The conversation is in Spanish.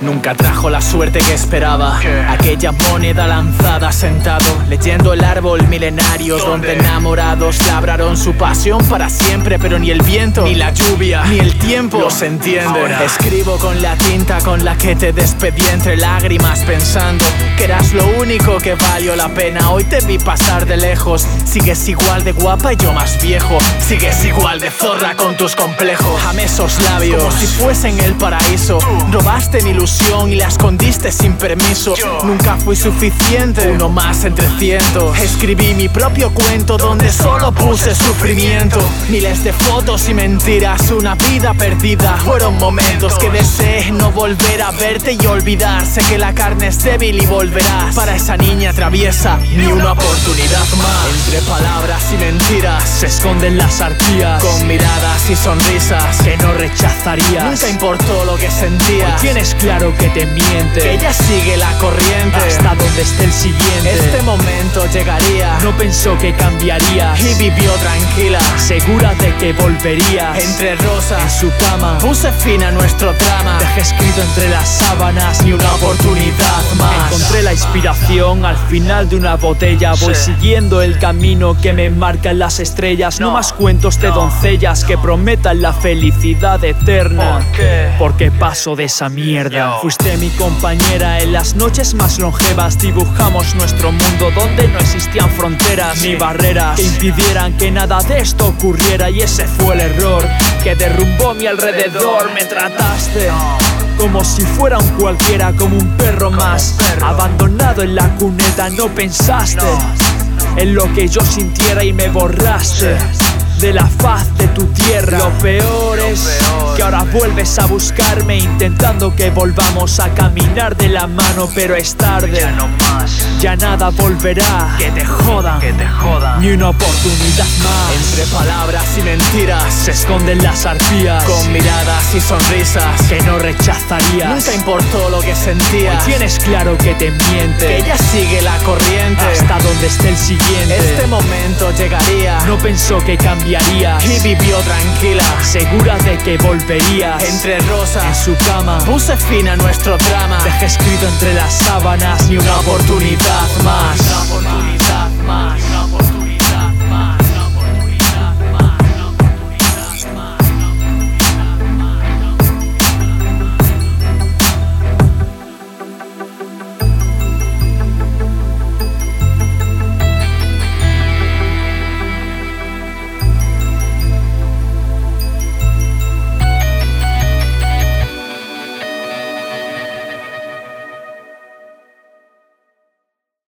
Nunca trajo la suerte que esperaba. Aquella moneda lanzada sentado, leyendo el árbol milenario donde enamorados labraron su pasión para siempre, pero ni el viento, ni la lluvia, ni el tiempo los entiende. Escribo con la tinta con la que te despedí entre lágrimas pensando que eras lo único que valió la pena. Hoy te vi pasar de lejos, sigues igual de guapa y yo más viejo, sigues igual de zorra con tus complejos. Amé esos labios como si fuesen el paraíso. Robaste mi ilusión y la escondiste sin permiso. Nunca fui suficiente, uno más entre cientos. Escribí mi propio cuento donde solo puse sufrimiento. Miles de fotos y mentiras, una vida perdida. Fueron momentos que deseé no volver a verte y olvidar. Sé que la carne es débil y volverás. Para esa niña traviesa, ni una oportunidad más. Entre palabras y mentiras se esconden las arpías. Con miradas y sonrisas que no rechazarías. Nunca importó lo que sentía. Hoy tienes claro que te miente. Que ella sigue la corriente. Hasta donde esté el siguiente. Este momento llegaría. No pensó que cambiaría. Y vivió tranquila. Segura de que volvería. Entre rosas en su cama. Puse fin a nuestro drama. Dejé escrito entre las sábanas. Ni una oportunidad más. Encontré la inspiración al final de una botella. Voy siguiendo el camino que me marcan las estrellas. No, más cuentos de doncellas que prometan la felicidad eterna. Porque paso de esa mierda. Fuiste mi compañera en las noches más longevas. Dibujamos nuestro mundo donde no existían fronteras ni barreras que impidieran que nada de esto ocurriera. Y ese fue el error que derrumbó mi alrededor. Me trataste como si fuera un cualquiera, como un perro más. Abandonado en la cuneta, no pensaste en lo que yo sintiera y me borraste de la faz de tu tierra. Lo peor es ahora vuelves a buscarme intentando que volvamos a caminar de la mano, pero es tarde. Ya no más. Ya nada volverá. Que te jodan, que te jodan. Ni una oportunidad más. Entre palabras y mentiras se esconden las arpías. Con miradas y sonrisas que no rechazarías. Nunca importó lo que sentías. Hoy tienes claro que te miente. Que ella sigue la corriente. Hasta donde esté el siguiente. Este momento llegaría. No pensó que cambiarías. Y vivió tranquila. Segura de que Entre rosas en su cama. Puse fin a nuestro drama. Dejé escrito entre las sábanas. Ni una oportunidad.